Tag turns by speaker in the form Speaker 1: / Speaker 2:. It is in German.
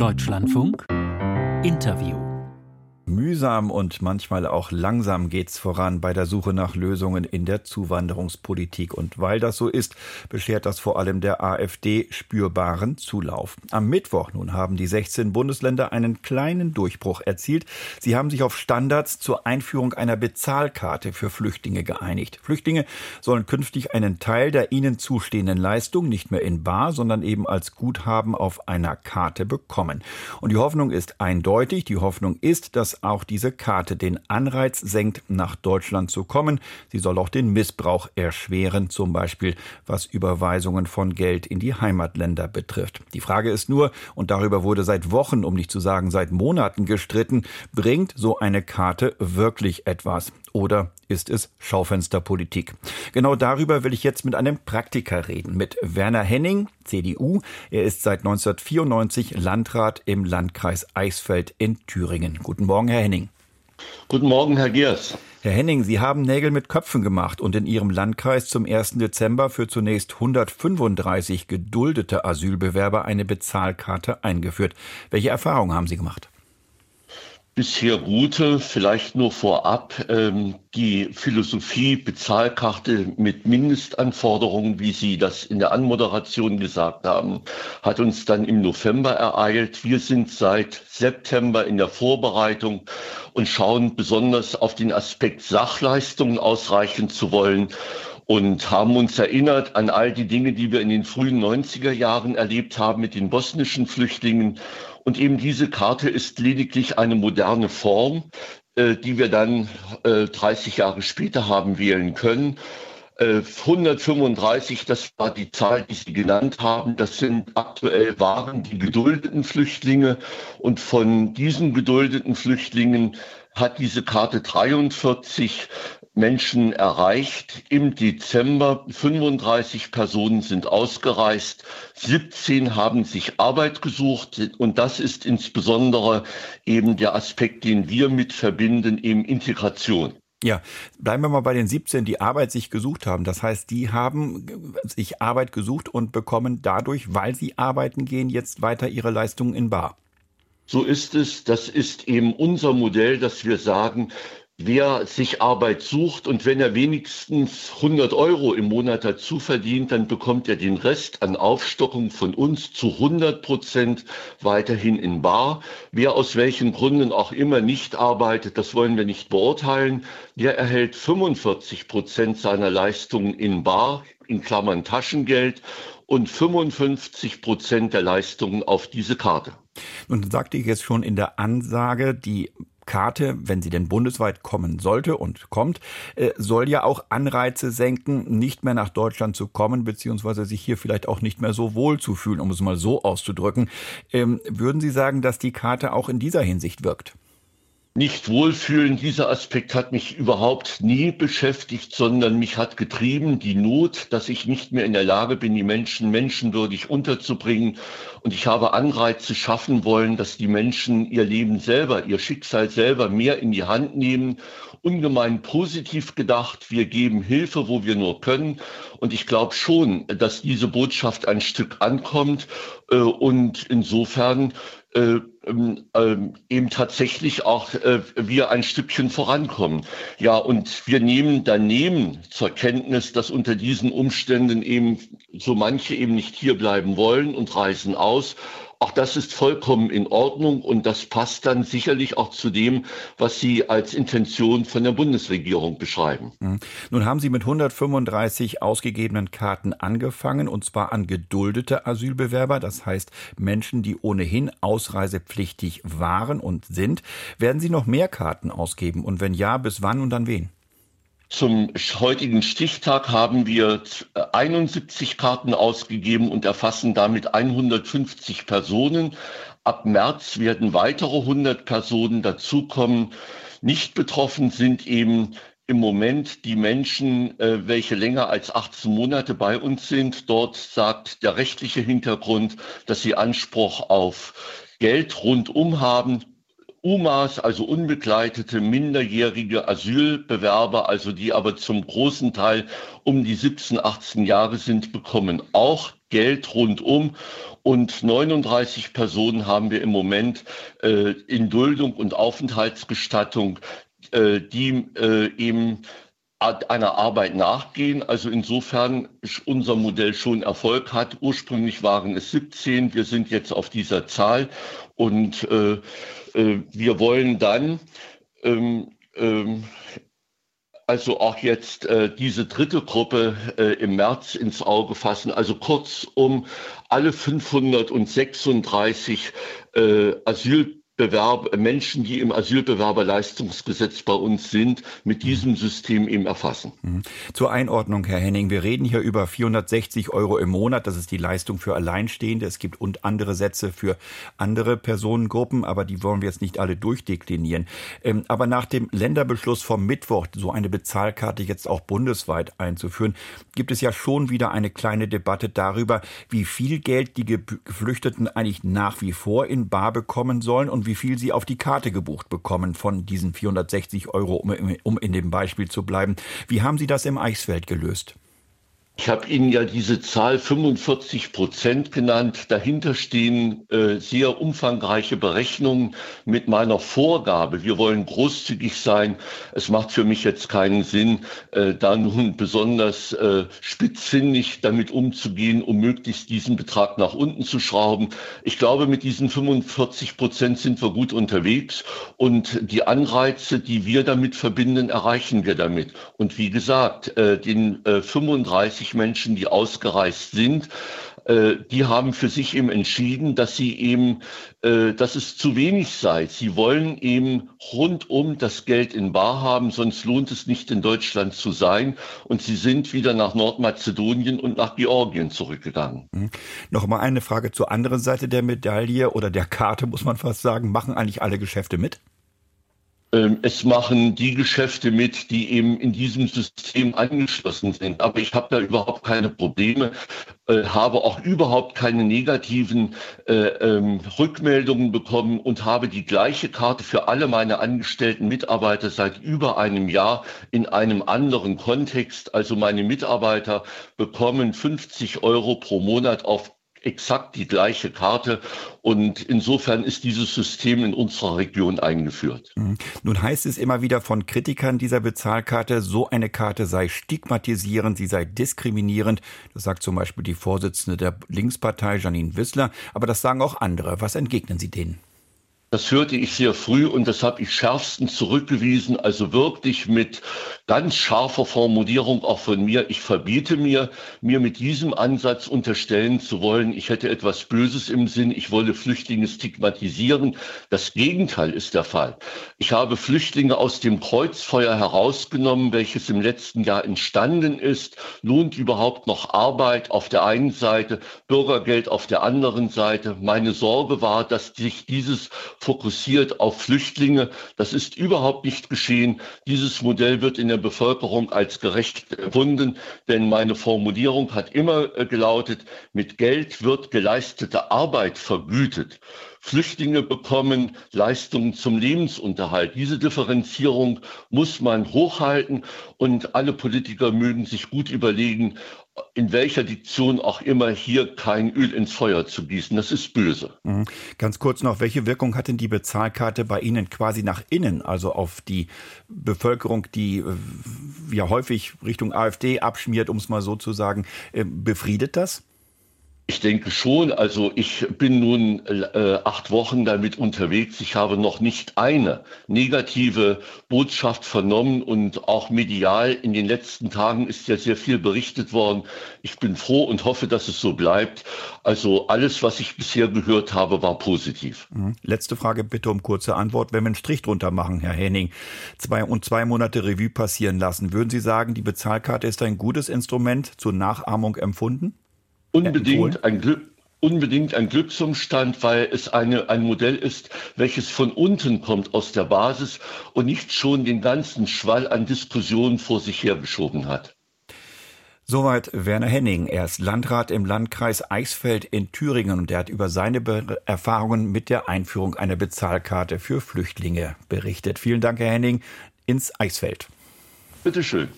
Speaker 1: Deutschlandfunk. Interview
Speaker 2: Mühsam und manchmal auch langsam geht's voran bei der Suche nach Lösungen in der Zuwanderungspolitik. Und weil das so ist, beschert das vor allem der AfD spürbaren Zulauf. Am Mittwoch nun haben die 16 Bundesländer einen kleinen Durchbruch erzielt. Sie haben sich auf Standards zur Einführung einer Bezahlkarte für Flüchtlinge geeinigt. Flüchtlinge sollen künftig einen Teil der ihnen zustehenden Leistung nicht mehr in Bar, sondern eben als Guthaben auf einer Karte bekommen. Und die Hoffnung ist eindeutig. Die Hoffnung ist, dass auch diese Karte den Anreiz senkt, nach Deutschland zu kommen. Sie soll auch den Missbrauch erschweren, zum Beispiel was Überweisungen von Geld in die Heimatländer betrifft. Die Frage ist nur, und darüber wurde seit Wochen, um nicht zu sagen seit Monaten gestritten, bringt so eine Karte wirklich etwas? Oder ist es Schaufensterpolitik? Genau darüber will ich jetzt mit einem Praktiker reden, mit Werner Henning, CDU. Er ist seit 1994 Landrat im Landkreis Eichsfeld in Thüringen. Guten Morgen, Herr Henning.
Speaker 3: Guten Morgen, Herr Giers.
Speaker 2: Herr Henning, Sie haben Nägel mit Köpfen gemacht und in Ihrem Landkreis zum 1. Dezember für zunächst 135 geduldete Asylbewerber eine Bezahlkarte eingeführt. Welche Erfahrungen haben Sie gemacht?
Speaker 3: Bisher gute, vielleicht nur vorab, ähm, die Philosophie Bezahlkarte mit Mindestanforderungen, wie Sie das in der Anmoderation gesagt haben, hat uns dann im November ereilt. Wir sind seit September in der Vorbereitung und schauen besonders auf den Aspekt Sachleistungen ausreichen zu wollen und haben uns erinnert an all die Dinge, die wir in den frühen 90er Jahren erlebt haben mit den bosnischen Flüchtlingen und eben diese Karte ist lediglich eine moderne Form, äh, die wir dann äh, 30 Jahre später haben wählen können. 135, äh, das war die Zahl, die Sie genannt haben. Das sind aktuell waren die geduldeten Flüchtlinge. Und von diesen geduldeten Flüchtlingen hat diese Karte 43 Menschen erreicht. Im Dezember 35 Personen sind ausgereist, 17 haben sich Arbeit gesucht und das ist insbesondere eben der Aspekt, den wir mit verbinden, eben Integration.
Speaker 2: Ja, bleiben wir mal bei den 17, die Arbeit sich gesucht haben. Das heißt, die haben sich Arbeit gesucht und bekommen dadurch, weil sie arbeiten gehen, jetzt weiter ihre Leistungen in Bar.
Speaker 3: So ist es. Das ist eben unser Modell, dass wir sagen, wer sich Arbeit sucht und wenn er wenigstens 100 Euro im Monat dazu verdient, dann bekommt er den Rest an Aufstockung von uns zu 100 Prozent weiterhin in Bar. Wer aus welchen Gründen auch immer nicht arbeitet, das wollen wir nicht beurteilen, der erhält 45 Prozent seiner Leistungen in Bar, in Klammern Taschengeld und 55 Prozent der Leistungen auf diese Karte.
Speaker 2: Nun sagte ich jetzt schon in der Ansage, die Karte, wenn sie denn bundesweit kommen sollte und kommt, äh, soll ja auch Anreize senken, nicht mehr nach Deutschland zu kommen, beziehungsweise sich hier vielleicht auch nicht mehr so wohl zu fühlen, um es mal so auszudrücken. Ähm, würden Sie sagen, dass die Karte auch in dieser Hinsicht wirkt?
Speaker 3: Nicht wohlfühlen. Dieser Aspekt hat mich überhaupt nie beschäftigt, sondern mich hat getrieben die Not, dass ich nicht mehr in der Lage bin, die Menschen menschenwürdig unterzubringen. Und ich habe Anreize schaffen wollen, dass die Menschen ihr Leben selber, ihr Schicksal selber mehr in die Hand nehmen. Ungemein positiv gedacht. Wir geben Hilfe, wo wir nur können. Und ich glaube schon, dass diese Botschaft ein Stück ankommt. Äh, und insofern äh, ähm, ähm, eben tatsächlich auch äh, wir ein Stückchen vorankommen. Ja, und wir nehmen daneben zur Kenntnis, dass unter diesen Umständen eben so manche eben nicht hier bleiben wollen und reisen aus. Auch das ist vollkommen in Ordnung und das passt dann sicherlich auch zu dem, was Sie als Intention von der Bundesregierung beschreiben.
Speaker 2: Mhm. Nun haben Sie mit 135 ausgegebenen Karten angefangen und zwar an geduldete Asylbewerber, das heißt Menschen, die ohnehin ausreisepflichtig waren und sind. Werden Sie noch mehr Karten ausgeben und wenn ja, bis wann und an wen?
Speaker 3: Zum heutigen Stichtag haben wir 71 Karten ausgegeben und erfassen damit 150 Personen. Ab März werden weitere 100 Personen dazukommen. Nicht betroffen sind eben im Moment die Menschen, äh, welche länger als 18 Monate bei uns sind. Dort sagt der rechtliche Hintergrund, dass sie Anspruch auf Geld rundum haben. UMAs, also unbegleitete minderjährige Asylbewerber, also die aber zum großen Teil um die 17, 18 Jahre sind, bekommen auch Geld rundum. Und 39 Personen haben wir im Moment äh, in Duldung und Aufenthaltsgestattung, äh, die äh, eben einer Arbeit nachgehen. Also insofern unser Modell schon Erfolg hat. Ursprünglich waren es 17, wir sind jetzt auf dieser Zahl und äh, äh, wir wollen dann ähm, ähm, also auch jetzt äh, diese dritte Gruppe äh, im März ins Auge fassen. Also kurzum alle 536 äh, Asyl Bewerb, Menschen, die im Asylbewerberleistungsgesetz bei uns sind, mit diesem System eben erfassen. Mhm.
Speaker 2: Zur Einordnung, Herr Henning, wir reden hier über 460 Euro im Monat. Das ist die Leistung für Alleinstehende. Es gibt und andere Sätze für andere Personengruppen, aber die wollen wir jetzt nicht alle durchdeklinieren. Ähm, aber nach dem Länderbeschluss vom Mittwoch, so eine Bezahlkarte jetzt auch bundesweit einzuführen, gibt es ja schon wieder eine kleine Debatte darüber, wie viel Geld die Geflüchteten eigentlich nach wie vor in Bar bekommen sollen und wie viel sie auf die Karte gebucht bekommen von diesen 460 Euro, um in dem Beispiel zu bleiben. Wie haben Sie das im Eichsfeld gelöst?
Speaker 3: Ich habe Ihnen ja diese Zahl 45 Prozent genannt. Dahinter stehen äh, sehr umfangreiche Berechnungen mit meiner Vorgabe. Wir wollen großzügig sein. Es macht für mich jetzt keinen Sinn, äh, da nun besonders äh, spitzfindig damit umzugehen, um möglichst diesen Betrag nach unten zu schrauben. Ich glaube, mit diesen 45 Prozent sind wir gut unterwegs und die Anreize, die wir damit verbinden, erreichen wir damit. Und wie gesagt, äh, den äh, 35 50 Menschen, die ausgereist sind, äh, die haben für sich eben entschieden, dass sie eben, äh, dass es zu wenig sei. Sie wollen eben rundum das Geld in Bar haben, sonst lohnt es nicht in Deutschland zu sein. Und sie sind wieder nach Nordmazedonien und nach Georgien zurückgegangen.
Speaker 2: Mhm. Nochmal eine Frage zur anderen Seite der Medaille oder der Karte, muss man fast sagen. Machen eigentlich alle Geschäfte mit?
Speaker 3: Ähm, es machen die Geschäfte mit, die eben in diesem System angeschlossen sind. Aber ich habe da überhaupt keine Probleme, äh, habe auch überhaupt keine negativen äh, ähm, Rückmeldungen bekommen und habe die gleiche Karte für alle meine angestellten Mitarbeiter seit über einem Jahr in einem anderen Kontext. Also meine Mitarbeiter bekommen 50 Euro pro Monat auf exakt die gleiche Karte und insofern ist dieses System in unserer Region eingeführt.
Speaker 2: Mhm. Nun heißt es immer wieder von Kritikern dieser Bezahlkarte, so eine Karte sei stigmatisierend, sie sei diskriminierend. Das sagt zum Beispiel die Vorsitzende der Linkspartei Janine Wissler, aber das sagen auch andere. Was entgegnen Sie denen?
Speaker 3: Das hörte ich sehr früh und das habe ich schärfstens zurückgewiesen, also wirklich mit ganz scharfer Formulierung auch von mir. Ich verbiete mir, mir mit diesem Ansatz unterstellen zu wollen, ich hätte etwas Böses im Sinn, ich wolle Flüchtlinge stigmatisieren. Das Gegenteil ist der Fall. Ich habe Flüchtlinge aus dem Kreuzfeuer herausgenommen, welches im letzten Jahr entstanden ist. Lohnt überhaupt noch Arbeit auf der einen Seite, Bürgergeld auf der anderen Seite? Meine Sorge war, dass sich dieses fokussiert auf Flüchtlinge. Das ist überhaupt nicht geschehen. Dieses Modell wird in der Bevölkerung als gerecht empfunden, denn meine Formulierung hat immer äh, gelautet, mit Geld wird geleistete Arbeit vergütet. Flüchtlinge bekommen Leistungen zum Lebensunterhalt. Diese Differenzierung muss man hochhalten und alle Politiker mögen sich gut überlegen, in welcher Diktion auch immer hier kein Öl ins Feuer zu gießen. Das ist böse.
Speaker 2: Mhm. Ganz kurz noch, welche Wirkung hat denn die Bezahlkarte bei Ihnen quasi nach innen, also auf die Bevölkerung, die äh, ja häufig Richtung AfD abschmiert, um es mal so zu sagen. Äh, befriedet das?
Speaker 3: Ich denke schon. Also ich bin nun äh, acht Wochen damit unterwegs. Ich habe noch nicht eine negative Botschaft vernommen und auch medial in den letzten Tagen ist ja sehr viel berichtet worden. Ich bin froh und hoffe, dass es so bleibt. Also alles, was ich bisher gehört habe, war positiv.
Speaker 2: Mhm. Letzte Frage bitte um kurze Antwort. Wenn wir einen Strich drunter machen, Herr Henning, zwei und zwei Monate Revue passieren lassen, würden Sie sagen, die Bezahlkarte ist ein gutes Instrument zur Nachahmung empfunden?
Speaker 3: Unbedingt ein Glück, unbedingt ein Glücksumstand, weil es eine, ein Modell ist, welches von unten kommt aus der Basis und nicht schon den ganzen Schwall an Diskussionen vor sich hergeschoben hat.
Speaker 2: Soweit Werner Henning. Er ist Landrat im Landkreis Eichsfeld in Thüringen und er hat über seine Be Erfahrungen mit der Einführung einer Bezahlkarte für Flüchtlinge berichtet. Vielen Dank, Herr Henning, ins Eichsfeld.
Speaker 3: Bitteschön.